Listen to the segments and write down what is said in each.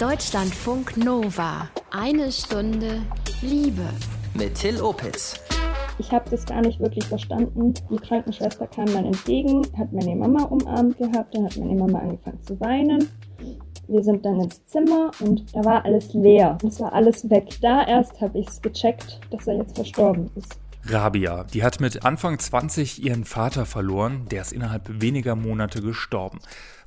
Deutschlandfunk Nova. Eine Stunde Liebe. Mit Till Opitz. Ich habe das gar nicht wirklich verstanden. Die Krankenschwester kam dann entgegen, hat meine Mama umarmt gehabt, dann hat meine Mama angefangen zu weinen. Wir sind dann ins Zimmer und da war alles leer. Es war alles weg. Da erst habe ich es gecheckt, dass er jetzt verstorben ist. Rabia, die hat mit Anfang 20 ihren Vater verloren, der ist innerhalb weniger Monate gestorben.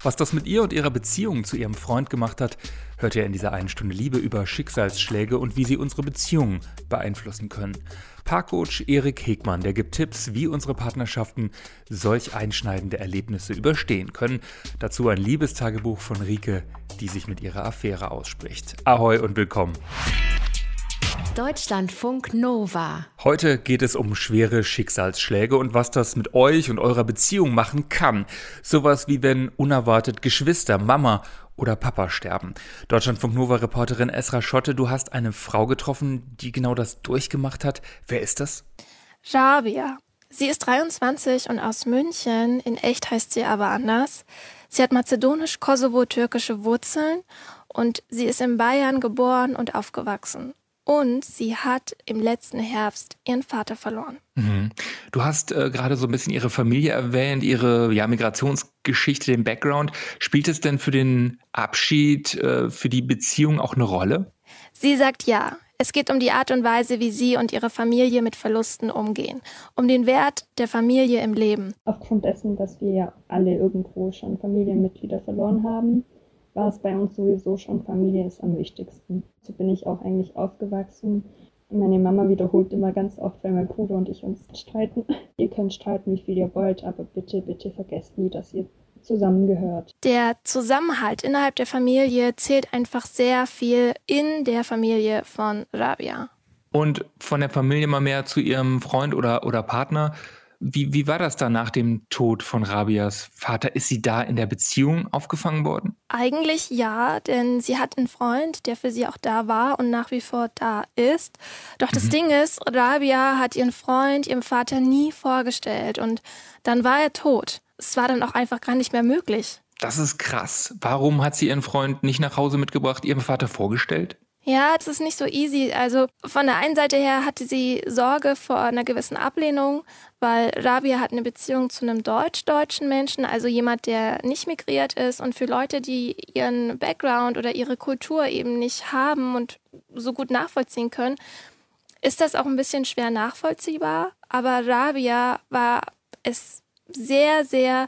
Was das mit ihr und ihrer Beziehung zu ihrem Freund gemacht hat, hört ihr in dieser einen Stunde Liebe über Schicksalsschläge und wie sie unsere Beziehungen beeinflussen können. Paarcoach Erik Hegmann, der gibt Tipps, wie unsere Partnerschaften solch einschneidende Erlebnisse überstehen können. Dazu ein Liebestagebuch von Rike, die sich mit ihrer Affäre ausspricht. Ahoi und willkommen. Deutschlandfunk Nova. Heute geht es um schwere Schicksalsschläge und was das mit euch und eurer Beziehung machen kann. Sowas wie wenn unerwartet Geschwister, Mama oder Papa sterben. Deutschlandfunk Nova Reporterin Esra Schotte, du hast eine Frau getroffen, die genau das durchgemacht hat. Wer ist das? Rabia. Sie ist 23 und aus München. In echt heißt sie aber anders. Sie hat mazedonisch-kosovo-türkische Wurzeln und sie ist in Bayern geboren und aufgewachsen. Und sie hat im letzten Herbst ihren Vater verloren. Mhm. Du hast äh, gerade so ein bisschen ihre Familie erwähnt, ihre ja, Migrationsgeschichte, den Background. Spielt es denn für den Abschied, äh, für die Beziehung auch eine Rolle? Sie sagt ja. Es geht um die Art und Weise, wie sie und ihre Familie mit Verlusten umgehen, um den Wert der Familie im Leben. Aufgrund dessen, dass wir ja alle irgendwo schon Familienmitglieder verloren haben, war es bei uns sowieso schon, Familie ist am wichtigsten. So bin ich auch eigentlich aufgewachsen. Meine Mama wiederholt immer ganz oft, wenn mein Bruder und ich uns streiten, ihr könnt streiten, wie viel ihr wollt, aber bitte, bitte vergesst nie, dass ihr zusammengehört. Der Zusammenhalt innerhalb der Familie zählt einfach sehr viel in der Familie von Rabia. Und von der Familie mal mehr zu ihrem Freund oder, oder Partner. Wie, wie war das da nach dem Tod von Rabias Vater? Ist sie da in der Beziehung aufgefangen worden? Eigentlich ja, denn sie hat einen Freund, der für sie auch da war und nach wie vor da ist. Doch das mhm. Ding ist, Rabia hat ihren Freund ihrem Vater nie vorgestellt und dann war er tot. Es war dann auch einfach gar nicht mehr möglich. Das ist krass. Warum hat sie ihren Freund nicht nach Hause mitgebracht, ihrem Vater vorgestellt? Ja, es ist nicht so easy. Also von der einen Seite her hatte sie Sorge vor einer gewissen Ablehnung, weil Rabia hat eine Beziehung zu einem deutsch-deutschen Menschen, also jemand, der nicht migriert ist. Und für Leute, die ihren Background oder ihre Kultur eben nicht haben und so gut nachvollziehen können, ist das auch ein bisschen schwer nachvollziehbar. Aber Rabia war es sehr, sehr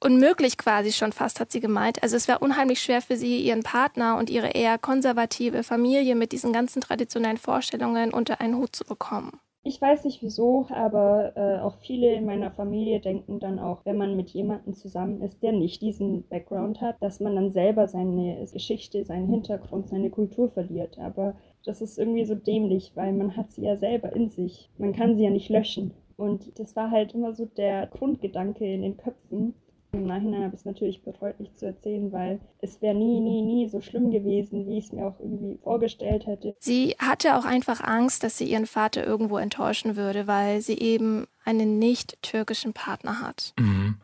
unmöglich quasi schon fast, hat sie gemeint. Also es wäre unheimlich schwer für sie, ihren Partner und ihre eher konservative Familie mit diesen ganzen traditionellen Vorstellungen unter einen Hut zu bekommen. Ich weiß nicht wieso, aber äh, auch viele in meiner Familie denken dann auch, wenn man mit jemandem zusammen ist, der nicht diesen Background hat, dass man dann selber seine Geschichte, seinen Hintergrund, seine Kultur verliert. Aber das ist irgendwie so dämlich, weil man hat sie ja selber in sich. Man kann sie ja nicht löschen. Und das war halt immer so der Grundgedanke in den Köpfen. Im Nachhinein habe ich es natürlich bereut, nicht zu erzählen, weil es wäre nie, nie, nie so schlimm gewesen, wie ich es mir auch irgendwie vorgestellt hätte. Sie hatte auch einfach Angst, dass sie ihren Vater irgendwo enttäuschen würde, weil sie eben einen nicht-türkischen Partner hat. Mhm.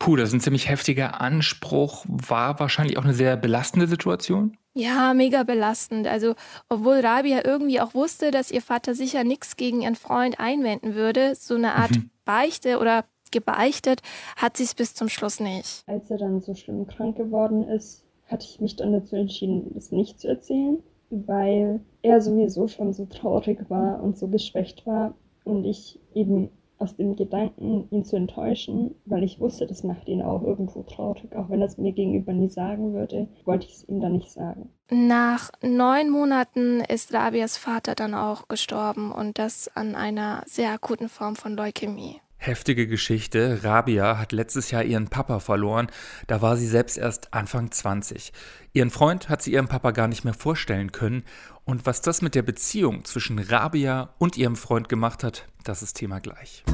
Puh, das ist ein ziemlich heftiger Anspruch. War wahrscheinlich auch eine sehr belastende Situation? Ja, mega belastend. Also, obwohl Rabia irgendwie auch wusste, dass ihr Vater sicher nichts gegen ihren Freund einwenden würde, so eine Art mhm. Beichte oder gebeichtet, hat sie es bis zum Schluss nicht. Als er dann so schlimm krank geworden ist, hatte ich mich dann dazu entschieden, es nicht zu erzählen, weil er sowieso schon so traurig war und so geschwächt war und ich eben aus dem Gedanken, ihn zu enttäuschen, weil ich wusste, das macht ihn auch irgendwo traurig, auch wenn er es mir gegenüber nie sagen würde, wollte ich es ihm dann nicht sagen. Nach neun Monaten ist Rabias Vater dann auch gestorben und das an einer sehr akuten Form von Leukämie. Heftige Geschichte. Rabia hat letztes Jahr ihren Papa verloren. Da war sie selbst erst Anfang 20. Ihren Freund hat sie ihrem Papa gar nicht mehr vorstellen können. Und was das mit der Beziehung zwischen Rabia und ihrem Freund gemacht hat, das ist Thema gleich.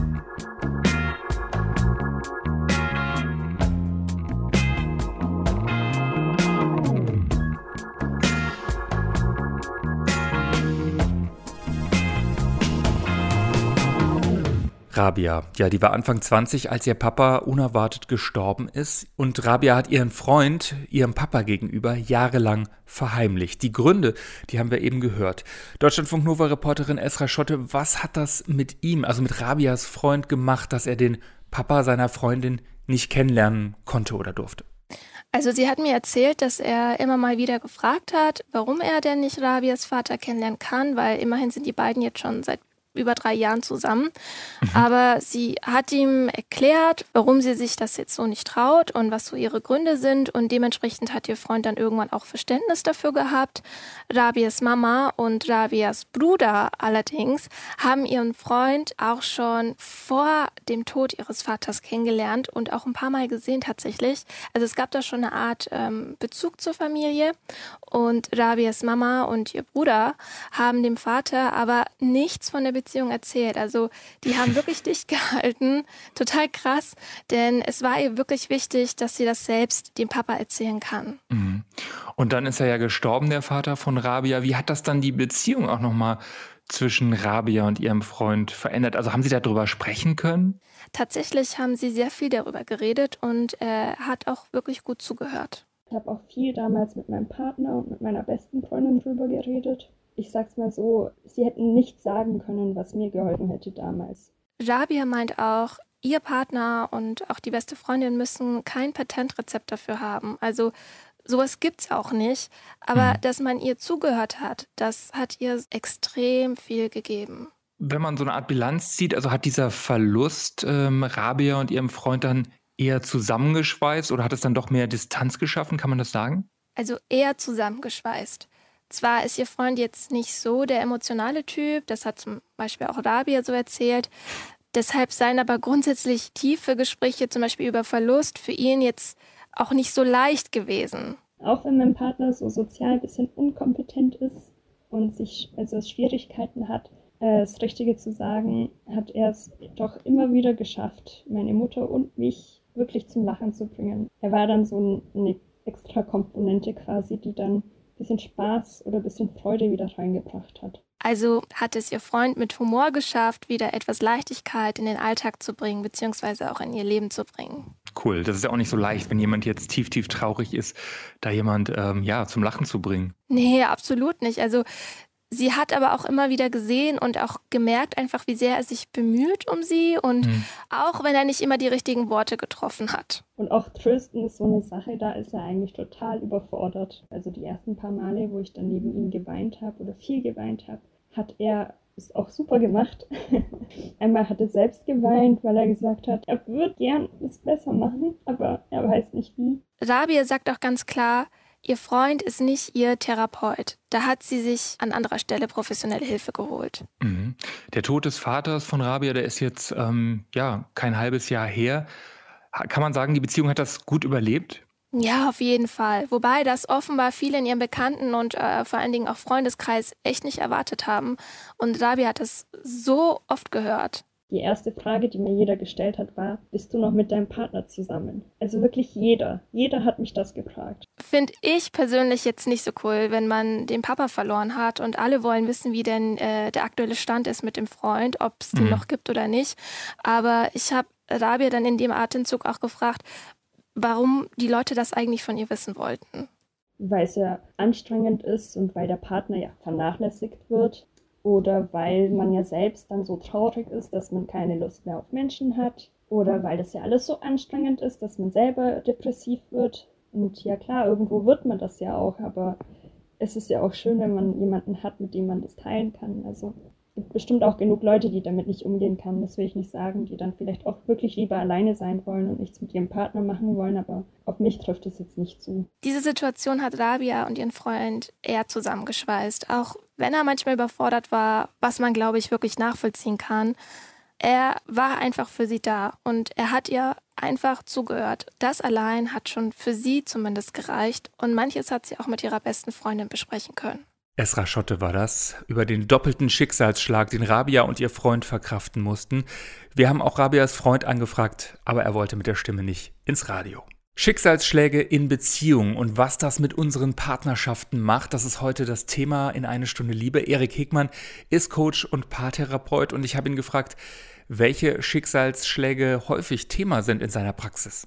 Rabia, ja, die war Anfang 20, als ihr Papa unerwartet gestorben ist. Und Rabia hat ihren Freund, ihrem Papa gegenüber, jahrelang verheimlicht. Die Gründe, die haben wir eben gehört. Deutschlandfunk Nova-Reporterin Esra Schotte, was hat das mit ihm, also mit Rabias Freund gemacht, dass er den Papa seiner Freundin nicht kennenlernen konnte oder durfte? Also sie hat mir erzählt, dass er immer mal wieder gefragt hat, warum er denn nicht Rabias Vater kennenlernen kann, weil immerhin sind die beiden jetzt schon seit über drei Jahren zusammen. Mhm. Aber sie hat ihm erklärt, warum sie sich das jetzt so nicht traut und was so ihre Gründe sind. Und dementsprechend hat ihr Freund dann irgendwann auch Verständnis dafür gehabt. Rabias Mama und Rabias Bruder allerdings haben ihren Freund auch schon vor dem Tod ihres Vaters kennengelernt und auch ein paar Mal gesehen tatsächlich. Also es gab da schon eine Art ähm, Bezug zur Familie. Und Rabias Mama und ihr Bruder haben dem Vater aber nichts von der Beziehung Beziehung erzählt. Also die haben wirklich dicht gehalten. Total krass, denn es war ihr wirklich wichtig, dass sie das selbst dem Papa erzählen kann. Mhm. Und dann ist er ja gestorben, der Vater von Rabia. Wie hat das dann die Beziehung auch nochmal zwischen Rabia und ihrem Freund verändert? Also haben Sie darüber sprechen können? Tatsächlich haben sie sehr viel darüber geredet und er hat auch wirklich gut zugehört. Ich habe auch viel damals mit meinem Partner und mit meiner besten Freundin drüber geredet ich sag's mal so, sie hätten nichts sagen können, was mir geholfen hätte damals. Rabia meint auch, ihr Partner und auch die beste Freundin müssen kein Patentrezept dafür haben. Also sowas gibt's auch nicht. Aber mhm. dass man ihr zugehört hat, das hat ihr extrem viel gegeben. Wenn man so eine Art Bilanz zieht, also hat dieser Verlust ähm, Rabia und ihrem Freund dann eher zusammengeschweißt oder hat es dann doch mehr Distanz geschaffen, kann man das sagen? Also eher zusammengeschweißt. Zwar ist ihr Freund jetzt nicht so der emotionale Typ, das hat zum Beispiel auch Rabia so erzählt. Deshalb seien aber grundsätzlich tiefe Gespräche, zum Beispiel über Verlust, für ihn jetzt auch nicht so leicht gewesen. Auch wenn mein Partner so sozial ein bisschen unkompetent ist und sich also Schwierigkeiten hat, äh, das Richtige zu sagen, hat er es doch immer wieder geschafft, meine Mutter und mich wirklich zum Lachen zu bringen. Er war dann so eine extra Komponente quasi, die dann bisschen Spaß oder ein bisschen Freude wieder reingebracht hat. Also hat es ihr Freund mit Humor geschafft, wieder etwas Leichtigkeit in den Alltag zu bringen, beziehungsweise auch in ihr Leben zu bringen. Cool, das ist ja auch nicht so leicht, wenn jemand jetzt tief, tief traurig ist, da jemand ähm, ja zum Lachen zu bringen. Nee, absolut nicht. Also Sie hat aber auch immer wieder gesehen und auch gemerkt einfach, wie sehr er sich bemüht um sie und mhm. auch wenn er nicht immer die richtigen Worte getroffen hat. Und auch Trösten ist so eine Sache, da ist er eigentlich total überfordert. Also die ersten paar Male, wo ich dann neben ihm geweint habe oder viel geweint habe, hat er es auch super gemacht. Einmal hat er selbst geweint, weil er gesagt hat, er würde gern es besser machen, aber er weiß nicht wie. Rabia sagt auch ganz klar, Ihr Freund ist nicht ihr Therapeut. Da hat sie sich an anderer Stelle professionelle Hilfe geholt. Mhm. Der Tod des Vaters von Rabia, der ist jetzt ähm, ja kein halbes Jahr her. Kann man sagen, die Beziehung hat das gut überlebt? Ja, auf jeden Fall. Wobei das offenbar viele in ihrem Bekannten- und äh, vor allen Dingen auch Freundeskreis echt nicht erwartet haben. Und Rabia hat das so oft gehört. Die erste Frage, die mir jeder gestellt hat, war, bist du noch mit deinem Partner zusammen? Also wirklich jeder. Jeder hat mich das gefragt. Finde ich persönlich jetzt nicht so cool, wenn man den Papa verloren hat und alle wollen wissen, wie denn äh, der aktuelle Stand ist mit dem Freund, ob es den mhm. noch gibt oder nicht. Aber ich habe Rabia dann in dem Atemzug auch gefragt, warum die Leute das eigentlich von ihr wissen wollten. Weil es ja anstrengend ist und weil der Partner ja vernachlässigt wird oder weil man ja selbst dann so traurig ist, dass man keine Lust mehr auf Menschen hat oder weil das ja alles so anstrengend ist, dass man selber depressiv wird. Und ja klar, irgendwo wird man das ja auch, aber es ist ja auch schön, wenn man jemanden hat, mit dem man das teilen kann. Also gibt bestimmt auch genug Leute, die damit nicht umgehen kann, das will ich nicht sagen, die dann vielleicht auch wirklich lieber alleine sein wollen und nichts mit ihrem Partner machen wollen, aber auf mich trifft es jetzt nicht zu. Diese Situation hat Rabia und ihren Freund eher zusammengeschweißt, auch wenn er manchmal überfordert war, was man, glaube ich, wirklich nachvollziehen kann. Er war einfach für sie da und er hat ihr einfach zugehört. Das allein hat schon für sie zumindest gereicht und manches hat sie auch mit ihrer besten Freundin besprechen können. Esra Schotte war das, über den doppelten Schicksalsschlag, den Rabia und ihr Freund verkraften mussten. Wir haben auch Rabias Freund angefragt, aber er wollte mit der Stimme nicht ins Radio. Schicksalsschläge in Beziehungen und was das mit unseren Partnerschaften macht, das ist heute das Thema in eine Stunde Liebe. Erik Hegmann ist Coach und Paartherapeut und ich habe ihn gefragt, welche Schicksalsschläge häufig Thema sind in seiner Praxis.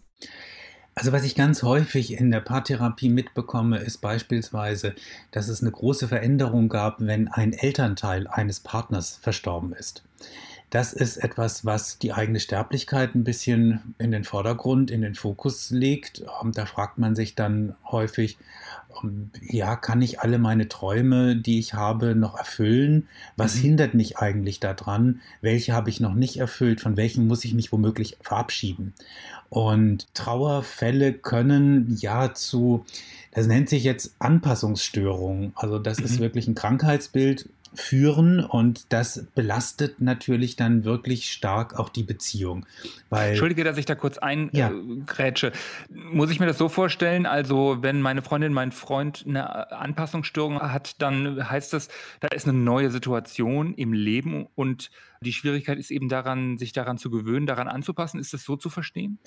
Also was ich ganz häufig in der Paartherapie mitbekomme, ist beispielsweise, dass es eine große Veränderung gab, wenn ein Elternteil eines Partners verstorben ist. Das ist etwas, was die eigene Sterblichkeit ein bisschen in den Vordergrund, in den Fokus legt. Und da fragt man sich dann häufig, ähm, ja, kann ich alle meine Träume, die ich habe, noch erfüllen? Was mhm. hindert mich eigentlich daran? Welche habe ich noch nicht erfüllt? Von welchen muss ich mich womöglich verabschieden? Und Trauerfälle können ja zu, das nennt sich jetzt Anpassungsstörungen. Also das mhm. ist wirklich ein Krankheitsbild, führen und das belastet natürlich dann wirklich stark auch die Beziehung. Weil, Entschuldige, dass ich da kurz eingrätsche. Ja. Muss ich mir das so vorstellen, also wenn meine Freundin, mein Freund eine Anpassungsstörung hat, dann heißt das, da ist eine neue Situation im Leben und die Schwierigkeit ist eben daran, sich daran zu gewöhnen, daran anzupassen. Ist das so zu verstehen?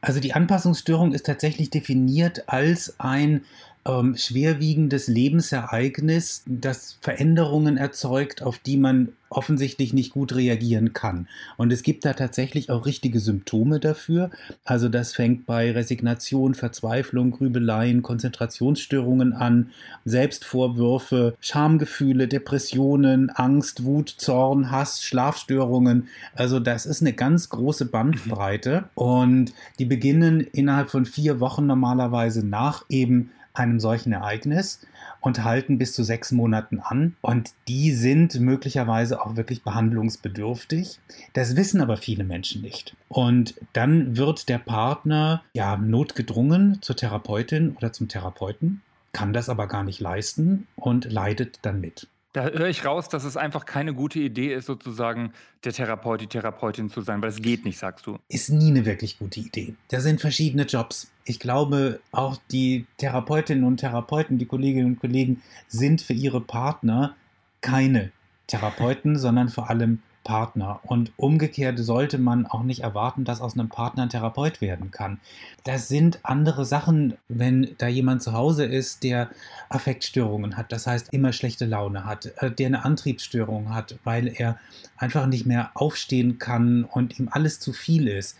Also die Anpassungsstörung ist tatsächlich definiert als ein ähm, schwerwiegendes Lebensereignis, das Veränderungen erzeugt, auf die man offensichtlich nicht gut reagieren kann. Und es gibt da tatsächlich auch richtige Symptome dafür. Also das fängt bei Resignation, Verzweiflung, Grübeleien, Konzentrationsstörungen an, Selbstvorwürfe, Schamgefühle, Depressionen, Angst, Wut, Zorn, Hass, Schlafstörungen. Also das ist eine ganz große Bandbreite und die beginnen innerhalb von vier Wochen normalerweise nach eben einem solchen Ereignis und halten bis zu sechs Monaten an. Und die sind möglicherweise auch wirklich behandlungsbedürftig. Das wissen aber viele Menschen nicht. Und dann wird der Partner ja notgedrungen zur Therapeutin oder zum Therapeuten, kann das aber gar nicht leisten und leidet dann mit. Da höre ich raus, dass es einfach keine gute Idee ist, sozusagen der Therapeut, die Therapeutin zu sein, weil es geht nicht, sagst du. Ist nie eine wirklich gute Idee. Da sind verschiedene Jobs. Ich glaube, auch die Therapeutinnen und Therapeuten, die Kolleginnen und Kollegen sind für ihre Partner keine Therapeuten, sondern vor allem Partner. Und umgekehrt sollte man auch nicht erwarten, dass aus einem Partner ein Therapeut werden kann. Das sind andere Sachen, wenn da jemand zu Hause ist, der Affektstörungen hat, das heißt immer schlechte Laune hat, äh, der eine Antriebsstörung hat, weil er einfach nicht mehr aufstehen kann und ihm alles zu viel ist.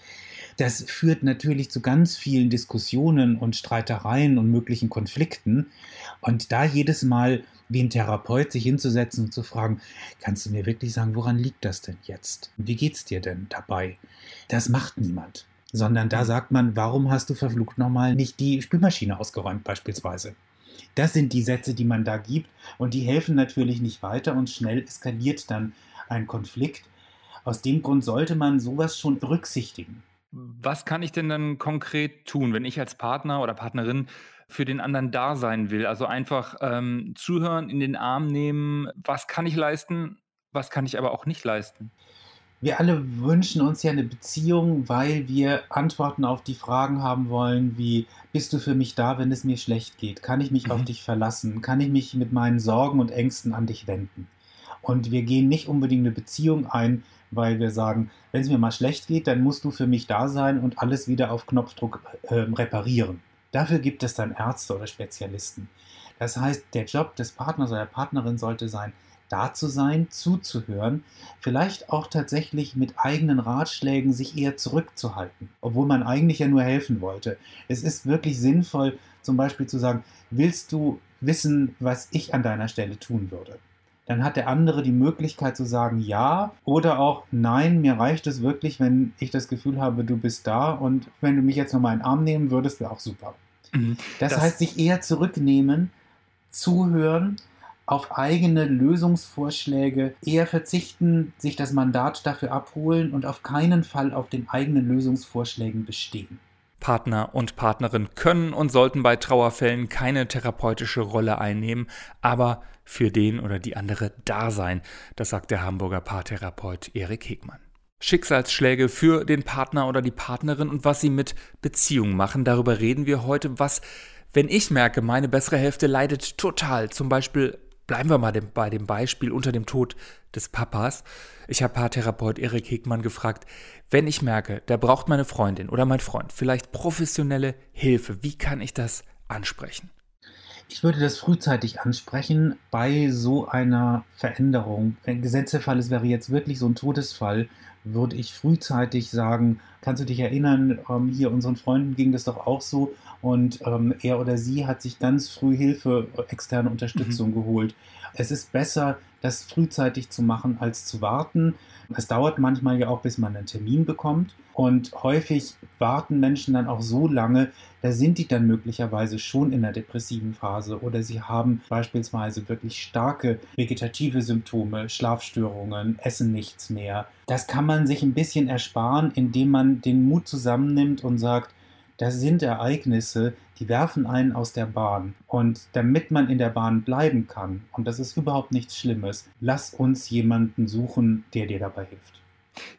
Das führt natürlich zu ganz vielen Diskussionen und Streitereien und möglichen Konflikten. Und da jedes Mal wie ein Therapeut sich hinzusetzen und zu fragen, kannst du mir wirklich sagen, woran liegt das denn jetzt? Wie geht's dir denn dabei? Das macht niemand. Sondern da sagt man, warum hast du verflucht nochmal nicht die Spülmaschine ausgeräumt beispielsweise? Das sind die Sätze, die man da gibt und die helfen natürlich nicht weiter und schnell eskaliert dann ein Konflikt. Aus dem Grund sollte man sowas schon berücksichtigen. Was kann ich denn dann konkret tun, wenn ich als Partner oder Partnerin für den anderen da sein will. Also einfach ähm, zuhören, in den Arm nehmen, was kann ich leisten, was kann ich aber auch nicht leisten. Wir alle wünschen uns ja eine Beziehung, weil wir Antworten auf die Fragen haben wollen, wie bist du für mich da, wenn es mir schlecht geht? Kann ich mich mhm. auf dich verlassen? Kann ich mich mit meinen Sorgen und Ängsten an dich wenden? Und wir gehen nicht unbedingt eine Beziehung ein, weil wir sagen, wenn es mir mal schlecht geht, dann musst du für mich da sein und alles wieder auf Knopfdruck äh, reparieren. Dafür gibt es dann Ärzte oder Spezialisten. Das heißt, der Job des Partners oder der Partnerin sollte sein, da zu sein, zuzuhören, vielleicht auch tatsächlich mit eigenen Ratschlägen sich eher zurückzuhalten, obwohl man eigentlich ja nur helfen wollte. Es ist wirklich sinnvoll, zum Beispiel zu sagen, willst du wissen, was ich an deiner Stelle tun würde? Dann hat der andere die Möglichkeit zu sagen ja oder auch nein, mir reicht es wirklich, wenn ich das Gefühl habe, du bist da und wenn du mich jetzt nochmal in den Arm nehmen würdest, wäre auch super. Mhm. Das, das heißt, sich eher zurücknehmen, zuhören, auf eigene Lösungsvorschläge eher verzichten, sich das Mandat dafür abholen und auf keinen Fall auf den eigenen Lösungsvorschlägen bestehen. Partner und Partnerin können und sollten bei Trauerfällen keine therapeutische Rolle einnehmen, aber für den oder die andere da sein. Das sagt der Hamburger Paartherapeut Erik Hegmann. Schicksalsschläge für den Partner oder die Partnerin und was sie mit Beziehungen machen. Darüber reden wir heute. Was, wenn ich merke, meine bessere Hälfte leidet total, zum Beispiel Bleiben wir mal bei dem Beispiel unter dem Tod des Papas. Ich habe Paartherapeut Erik Hegmann gefragt, wenn ich merke, da braucht meine Freundin oder mein Freund vielleicht professionelle Hilfe, wie kann ich das ansprechen? Ich würde das frühzeitig ansprechen bei so einer Veränderung. Wenn Gesetzefall es wäre jetzt wirklich so ein Todesfall, würde ich frühzeitig sagen, kannst du dich erinnern, ähm, hier unseren Freunden ging das doch auch so und ähm, er oder sie hat sich ganz früh Hilfe, äh, externe Unterstützung mhm. geholt. Es ist besser, das frühzeitig zu machen, als zu warten. Es dauert manchmal ja auch, bis man einen Termin bekommt. Und häufig warten Menschen dann auch so lange, da sind die dann möglicherweise schon in der depressiven Phase oder sie haben beispielsweise wirklich starke vegetative Symptome, Schlafstörungen, essen nichts mehr. Das kann man sich ein bisschen ersparen, indem man den Mut zusammennimmt und sagt, das sind Ereignisse, die werfen einen aus der Bahn. Und damit man in der Bahn bleiben kann, und das ist überhaupt nichts Schlimmes, lass uns jemanden suchen, der dir dabei hilft.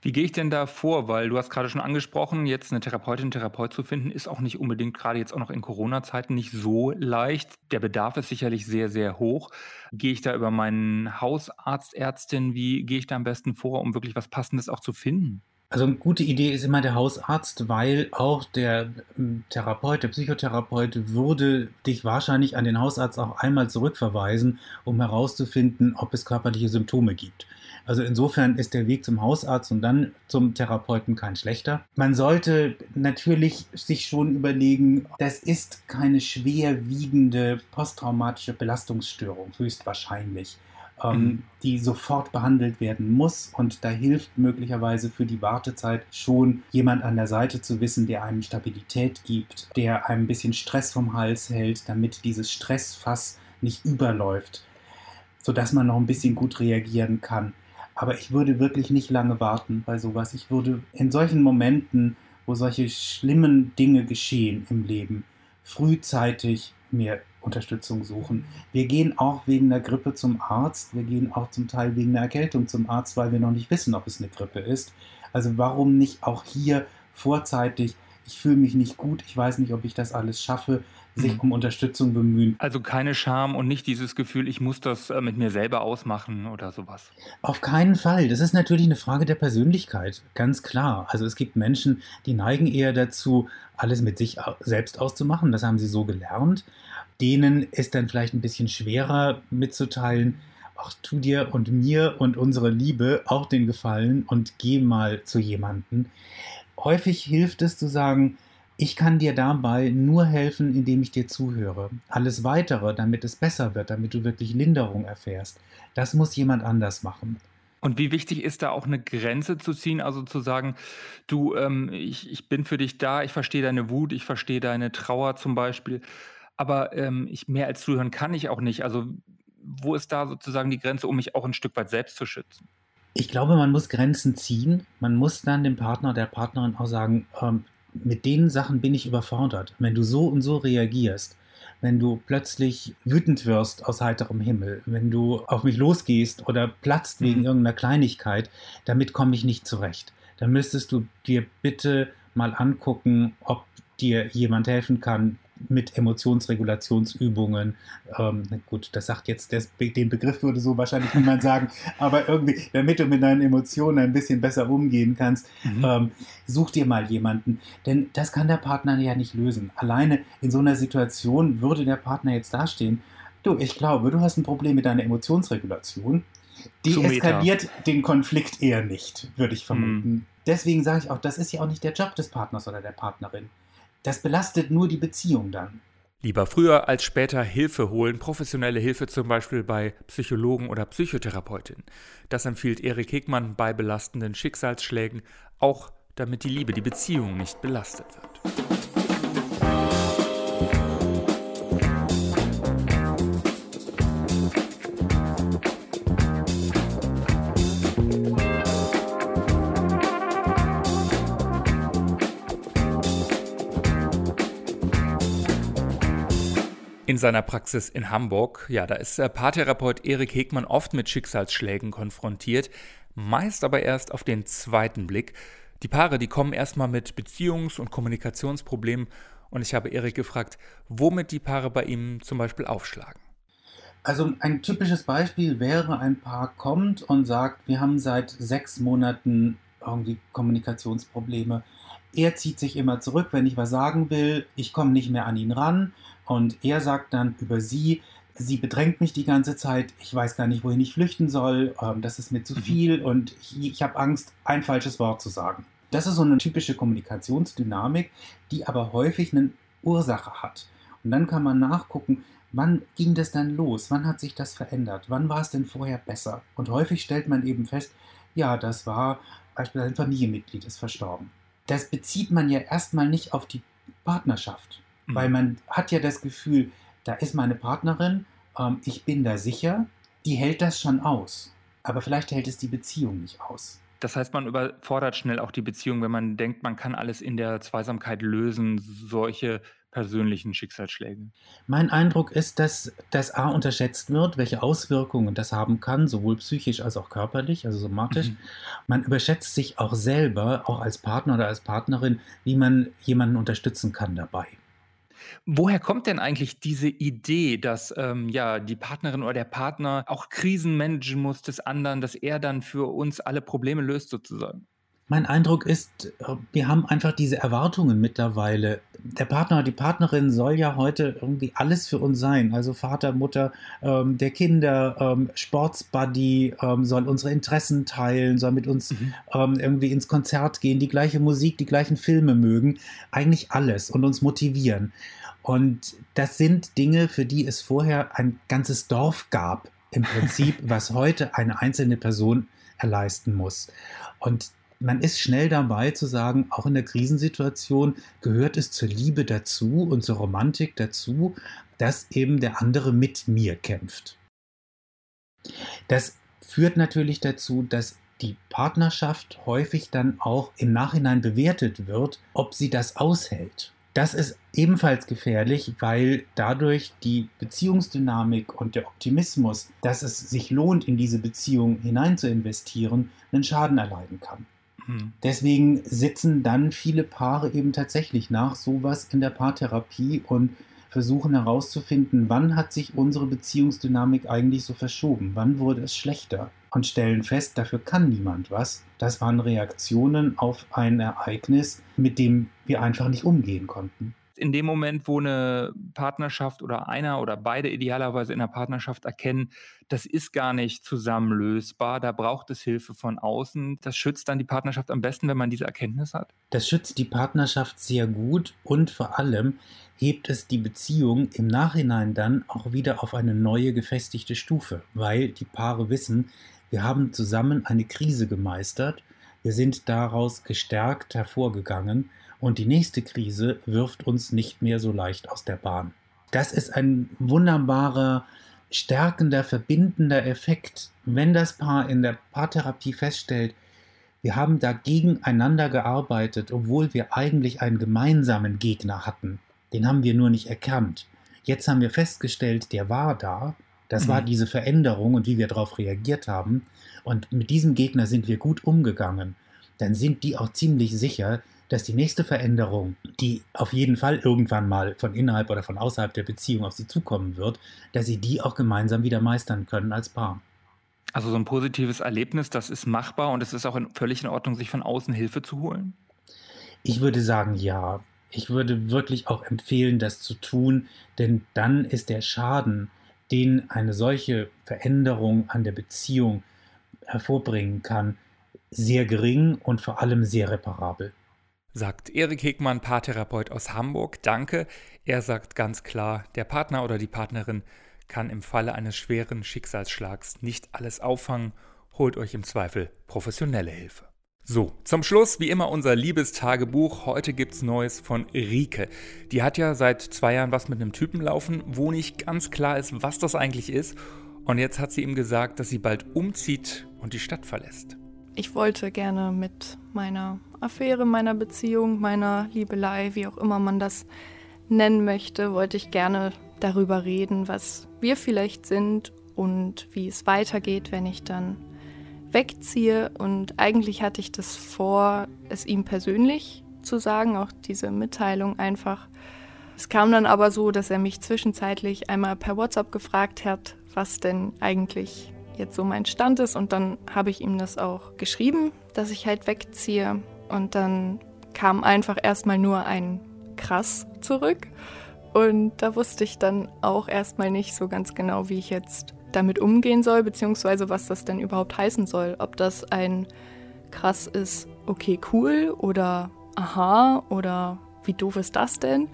Wie gehe ich denn da vor? Weil du hast gerade schon angesprochen, jetzt eine Therapeutin, Therapeut zu finden, ist auch nicht unbedingt gerade jetzt auch noch in Corona-Zeiten nicht so leicht. Der Bedarf ist sicherlich sehr, sehr hoch. Gehe ich da über meinen Hausarzt, Ärztin? Wie gehe ich da am besten vor, um wirklich was Passendes auch zu finden? Also eine gute Idee ist immer der Hausarzt, weil auch der ähm, Therapeut, der Psychotherapeut würde dich wahrscheinlich an den Hausarzt auch einmal zurückverweisen, um herauszufinden, ob es körperliche Symptome gibt. Also insofern ist der Weg zum Hausarzt und dann zum Therapeuten kein schlechter. Man sollte natürlich sich schon überlegen, das ist keine schwerwiegende posttraumatische Belastungsstörung, höchstwahrscheinlich ähm, mhm. die sofort behandelt werden muss. Und da hilft möglicherweise für die Wartezeit schon jemand an der Seite zu wissen, der einem Stabilität gibt, der einem ein bisschen Stress vom Hals hält, damit dieses Stressfass nicht überläuft, sodass man noch ein bisschen gut reagieren kann. Aber ich würde wirklich nicht lange warten bei sowas. Ich würde in solchen Momenten, wo solche schlimmen Dinge geschehen im Leben, frühzeitig mir Unterstützung suchen. Wir gehen auch wegen der Grippe zum Arzt. Wir gehen auch zum Teil wegen der Erkältung zum Arzt, weil wir noch nicht wissen, ob es eine Grippe ist. Also warum nicht auch hier vorzeitig, ich fühle mich nicht gut, ich weiß nicht, ob ich das alles schaffe, sich mhm. um Unterstützung bemühen. Also keine Scham und nicht dieses Gefühl, ich muss das äh, mit mir selber ausmachen oder sowas. Auf keinen Fall. Das ist natürlich eine Frage der Persönlichkeit, ganz klar. Also es gibt Menschen, die neigen eher dazu, alles mit sich selbst auszumachen. Das haben sie so gelernt denen ist dann vielleicht ein bisschen schwerer mitzuteilen, ach, tu dir und mir und unsere Liebe auch den Gefallen und geh mal zu jemanden. Häufig hilft es zu sagen, ich kann dir dabei nur helfen, indem ich dir zuhöre. Alles weitere, damit es besser wird, damit du wirklich Linderung erfährst, das muss jemand anders machen. Und wie wichtig ist da auch eine Grenze zu ziehen, also zu sagen, du, ähm, ich, ich bin für dich da, ich verstehe deine Wut, ich verstehe deine Trauer zum Beispiel, aber ähm, ich mehr als zuhören kann ich auch nicht. Also wo ist da sozusagen die Grenze, um mich auch ein Stück weit selbst zu schützen? Ich glaube, man muss Grenzen ziehen. Man muss dann dem Partner, der Partnerin auch sagen, ähm, mit den Sachen bin ich überfordert. Wenn du so und so reagierst, wenn du plötzlich wütend wirst aus heiterem Himmel, wenn du auf mich losgehst oder platzt wegen mhm. irgendeiner Kleinigkeit, damit komme ich nicht zurecht. Dann müsstest du dir bitte mal angucken, ob dir jemand helfen kann, mit Emotionsregulationsübungen. Ähm, gut, das sagt jetzt, das, den Begriff würde so wahrscheinlich niemand sagen, aber irgendwie, damit du mit deinen Emotionen ein bisschen besser umgehen kannst, mhm. ähm, such dir mal jemanden. Denn das kann der Partner ja nicht lösen. Alleine in so einer Situation würde der Partner jetzt dastehen, du, ich glaube, du hast ein Problem mit deiner Emotionsregulation. Die eskaliert den Konflikt eher nicht, würde ich vermuten. Mhm. Deswegen sage ich auch, das ist ja auch nicht der Job des Partners oder der Partnerin. Das belastet nur die Beziehung dann. Lieber früher als später Hilfe holen, professionelle Hilfe zum Beispiel bei Psychologen oder Psychotherapeutinnen. Das empfiehlt Erik Hegmann bei belastenden Schicksalsschlägen, auch damit die Liebe, die Beziehung nicht belastet wird. In seiner Praxis in Hamburg. Ja, da ist der Paartherapeut Erik Hegmann oft mit Schicksalsschlägen konfrontiert, meist aber erst auf den zweiten Blick. Die Paare, die kommen erstmal mit Beziehungs- und Kommunikationsproblemen und ich habe Erik gefragt, womit die Paare bei ihm zum Beispiel aufschlagen. Also ein typisches Beispiel wäre, ein Paar kommt und sagt, wir haben seit sechs Monaten irgendwie Kommunikationsprobleme. Er zieht sich immer zurück, wenn ich was sagen will. Ich komme nicht mehr an ihn ran. Und er sagt dann über sie, sie bedrängt mich die ganze Zeit. Ich weiß gar nicht, wohin ich flüchten soll. Ähm, das ist mir zu mhm. viel und ich, ich habe Angst, ein falsches Wort zu sagen. Das ist so eine typische Kommunikationsdynamik, die aber häufig eine Ursache hat. Und dann kann man nachgucken, wann ging das dann los? Wann hat sich das verändert? Wann war es denn vorher besser? Und häufig stellt man eben fest, ja, das war beispielsweise ein Familienmitglied ist verstorben. Das bezieht man ja erstmal nicht auf die Partnerschaft, mhm. weil man hat ja das Gefühl, da ist meine Partnerin, ähm, ich bin da sicher, die hält das schon aus. Aber vielleicht hält es die Beziehung nicht aus. Das heißt, man überfordert schnell auch die Beziehung, wenn man denkt, man kann alles in der Zweisamkeit lösen, solche persönlichen Schicksalsschläge. Mein Eindruck ist, dass das A unterschätzt wird, welche Auswirkungen das haben kann, sowohl psychisch als auch körperlich, also somatisch. Mhm. Man überschätzt sich auch selber, auch als Partner oder als Partnerin, wie man jemanden unterstützen kann dabei. Woher kommt denn eigentlich diese Idee, dass ähm, ja die Partnerin oder der Partner auch Krisen managen muss des anderen, dass er dann für uns alle Probleme löst sozusagen? Mein Eindruck ist, wir haben einfach diese Erwartungen mittlerweile. Der Partner die Partnerin soll ja heute irgendwie alles für uns sein. Also Vater, Mutter ähm, der Kinder, ähm, Sportsbuddy, ähm, soll unsere Interessen teilen, soll mit uns mhm. ähm, irgendwie ins Konzert gehen, die gleiche Musik, die gleichen Filme mögen. Eigentlich alles und uns motivieren. Und das sind Dinge, für die es vorher ein ganzes Dorf gab, im Prinzip, was heute eine einzelne Person erleisten muss. Und man ist schnell dabei zu sagen, auch in der Krisensituation gehört es zur Liebe dazu und zur Romantik dazu, dass eben der andere mit mir kämpft. Das führt natürlich dazu, dass die Partnerschaft häufig dann auch im Nachhinein bewertet wird, ob sie das aushält. Das ist ebenfalls gefährlich, weil dadurch die Beziehungsdynamik und der Optimismus, dass es sich lohnt, in diese Beziehung hinein zu investieren, einen Schaden erleiden kann. Hm. Deswegen sitzen dann viele Paare eben tatsächlich nach sowas in der Paartherapie und versuchen herauszufinden, wann hat sich unsere Beziehungsdynamik eigentlich so verschoben, wann wurde es schlechter und stellen fest, dafür kann niemand was. Das waren Reaktionen auf ein Ereignis, mit dem wir einfach nicht umgehen konnten in dem Moment, wo eine Partnerschaft oder einer oder beide idealerweise in der Partnerschaft erkennen, das ist gar nicht zusammenlösbar, da braucht es Hilfe von außen. Das schützt dann die Partnerschaft am besten, wenn man diese Erkenntnis hat? Das schützt die Partnerschaft sehr gut und vor allem hebt es die Beziehung im Nachhinein dann auch wieder auf eine neue gefestigte Stufe, weil die Paare wissen, wir haben zusammen eine Krise gemeistert, wir sind daraus gestärkt hervorgegangen und die nächste Krise wirft uns nicht mehr so leicht aus der Bahn. Das ist ein wunderbarer, stärkender, verbindender Effekt, wenn das Paar in der Paartherapie feststellt, wir haben da gegeneinander gearbeitet, obwohl wir eigentlich einen gemeinsamen Gegner hatten. Den haben wir nur nicht erkannt. Jetzt haben wir festgestellt, der war da. Das mhm. war diese Veränderung und wie wir darauf reagiert haben. Und mit diesem Gegner sind wir gut umgegangen. Dann sind die auch ziemlich sicher, dass die nächste Veränderung, die auf jeden Fall irgendwann mal von innerhalb oder von außerhalb der Beziehung auf sie zukommen wird, dass sie die auch gemeinsam wieder meistern können als Paar. Also so ein positives Erlebnis, das ist machbar und es ist auch in, völlig in Ordnung, sich von außen Hilfe zu holen? Ich würde sagen, ja. Ich würde wirklich auch empfehlen, das zu tun, denn dann ist der Schaden, den eine solche Veränderung an der Beziehung hervorbringen kann, sehr gering und vor allem sehr reparabel sagt Erik Hegmann, Paartherapeut aus Hamburg. Danke. Er sagt ganz klar, der Partner oder die Partnerin kann im Falle eines schweren Schicksalsschlags nicht alles auffangen. Holt euch im Zweifel professionelle Hilfe. So, zum Schluss wie immer unser Liebestagebuch. Heute gibt's Neues von Rike. Die hat ja seit zwei Jahren was mit einem Typen laufen, wo nicht ganz klar ist, was das eigentlich ist. Und jetzt hat sie ihm gesagt, dass sie bald umzieht und die Stadt verlässt. Ich wollte gerne mit meiner Affäre, meiner Beziehung, meiner Liebelei, wie auch immer man das nennen möchte, wollte ich gerne darüber reden, was wir vielleicht sind und wie es weitergeht, wenn ich dann wegziehe. Und eigentlich hatte ich das vor, es ihm persönlich zu sagen, auch diese Mitteilung einfach Es kam dann aber so, dass er mich zwischenzeitlich einmal per WhatsApp gefragt hat, was denn eigentlich jetzt so mein Stand ist. Und dann habe ich ihm das auch geschrieben, dass ich halt wegziehe. Und dann kam einfach erstmal nur ein krass zurück. Und da wusste ich dann auch erstmal nicht so ganz genau, wie ich jetzt damit umgehen soll, beziehungsweise was das denn überhaupt heißen soll. Ob das ein krass ist, okay, cool oder aha oder wie doof ist das denn?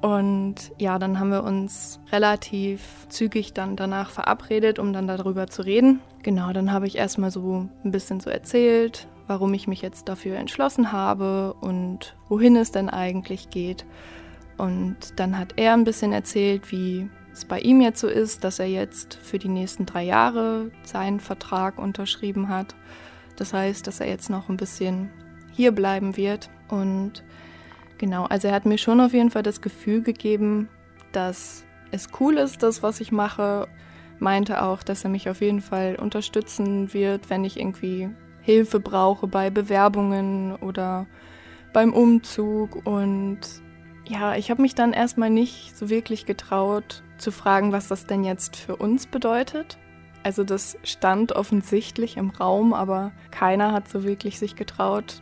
Und ja, dann haben wir uns relativ zügig dann danach verabredet, um dann darüber zu reden. Genau, dann habe ich erstmal so ein bisschen so erzählt, warum ich mich jetzt dafür entschlossen habe und wohin es denn eigentlich geht. Und dann hat er ein bisschen erzählt, wie es bei ihm jetzt so ist, dass er jetzt für die nächsten drei Jahre seinen Vertrag unterschrieben hat. Das heißt, dass er jetzt noch ein bisschen hier bleiben wird. Und Genau, also er hat mir schon auf jeden Fall das Gefühl gegeben, dass es cool ist, das, was ich mache. Meinte auch, dass er mich auf jeden Fall unterstützen wird, wenn ich irgendwie Hilfe brauche bei Bewerbungen oder beim Umzug. Und ja, ich habe mich dann erstmal nicht so wirklich getraut zu fragen, was das denn jetzt für uns bedeutet. Also das stand offensichtlich im Raum, aber keiner hat so wirklich sich getraut,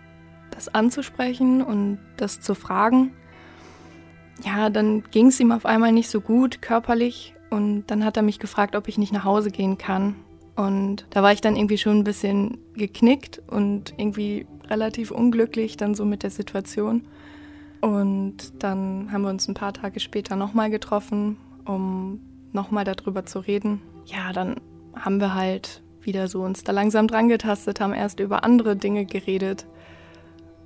das anzusprechen und das zu fragen. Ja, dann ging es ihm auf einmal nicht so gut körperlich und dann hat er mich gefragt, ob ich nicht nach Hause gehen kann. Und da war ich dann irgendwie schon ein bisschen geknickt und irgendwie relativ unglücklich dann so mit der Situation. Und dann haben wir uns ein paar Tage später nochmal getroffen, um nochmal darüber zu reden. Ja, dann haben wir halt wieder so uns da langsam dran getastet, haben erst über andere Dinge geredet,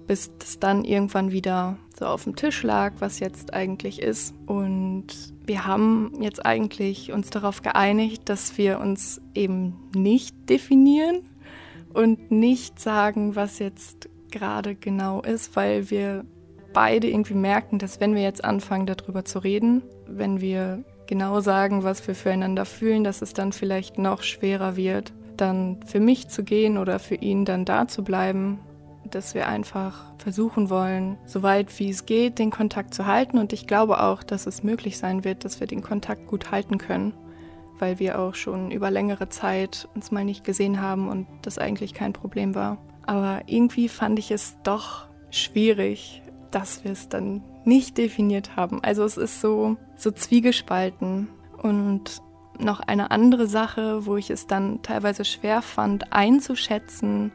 bis es dann irgendwann wieder so auf dem Tisch lag, was jetzt eigentlich ist. Und wir haben jetzt eigentlich uns darauf geeinigt, dass wir uns eben nicht definieren und nicht sagen, was jetzt gerade genau ist, weil wir beide irgendwie merken, dass wenn wir jetzt anfangen, darüber zu reden, wenn wir genau sagen, was wir füreinander fühlen, dass es dann vielleicht noch schwerer wird, dann für mich zu gehen oder für ihn dann da zu bleiben dass wir einfach versuchen wollen, soweit wie es geht, den Kontakt zu halten. Und ich glaube auch, dass es möglich sein wird, dass wir den Kontakt gut halten können, weil wir auch schon über längere Zeit uns mal nicht gesehen haben und das eigentlich kein Problem war. Aber irgendwie fand ich es doch schwierig, dass wir es dann nicht definiert haben. Also es ist so, so zwiegespalten. Und noch eine andere Sache, wo ich es dann teilweise schwer fand einzuschätzen,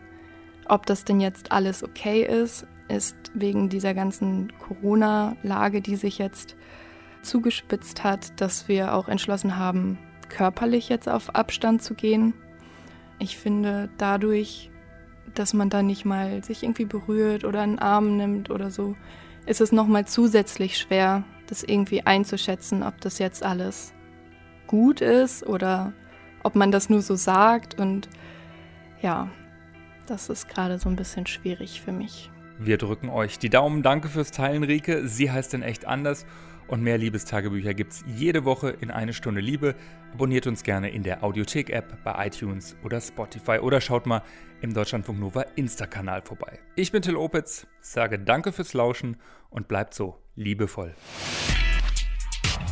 ob das denn jetzt alles okay ist, ist wegen dieser ganzen Corona-Lage, die sich jetzt zugespitzt hat, dass wir auch entschlossen haben, körperlich jetzt auf Abstand zu gehen. Ich finde dadurch, dass man da nicht mal sich irgendwie berührt oder einen Arm nimmt oder so, ist es nochmal zusätzlich schwer, das irgendwie einzuschätzen, ob das jetzt alles gut ist oder ob man das nur so sagt. Und ja, das ist gerade so ein bisschen schwierig für mich. Wir drücken euch die Daumen. Danke fürs Teilen, Rike. Sie heißt denn echt anders. Und mehr Liebestagebücher gibt es jede Woche in eine Stunde Liebe. Abonniert uns gerne in der Audiothek-App bei iTunes oder Spotify oder schaut mal im Deutschlandfunk Nova Insta-Kanal vorbei. Ich bin Till Opitz, sage danke fürs Lauschen und bleibt so liebevoll.